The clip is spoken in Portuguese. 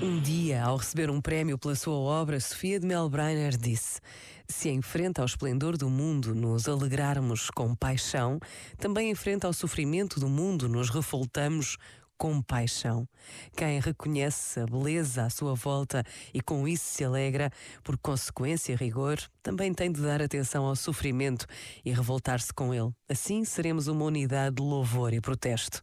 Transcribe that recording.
Um dia, ao receber um prémio pela sua obra, Sofia de Melbrenner disse: Se em frente ao esplendor do mundo nos alegrarmos com paixão, também em frente ao sofrimento do mundo nos revoltamos com paixão. Quem reconhece a beleza à sua volta e com isso se alegra, por consequência e rigor, também tem de dar atenção ao sofrimento e revoltar-se com ele. Assim seremos uma unidade de louvor e protesto.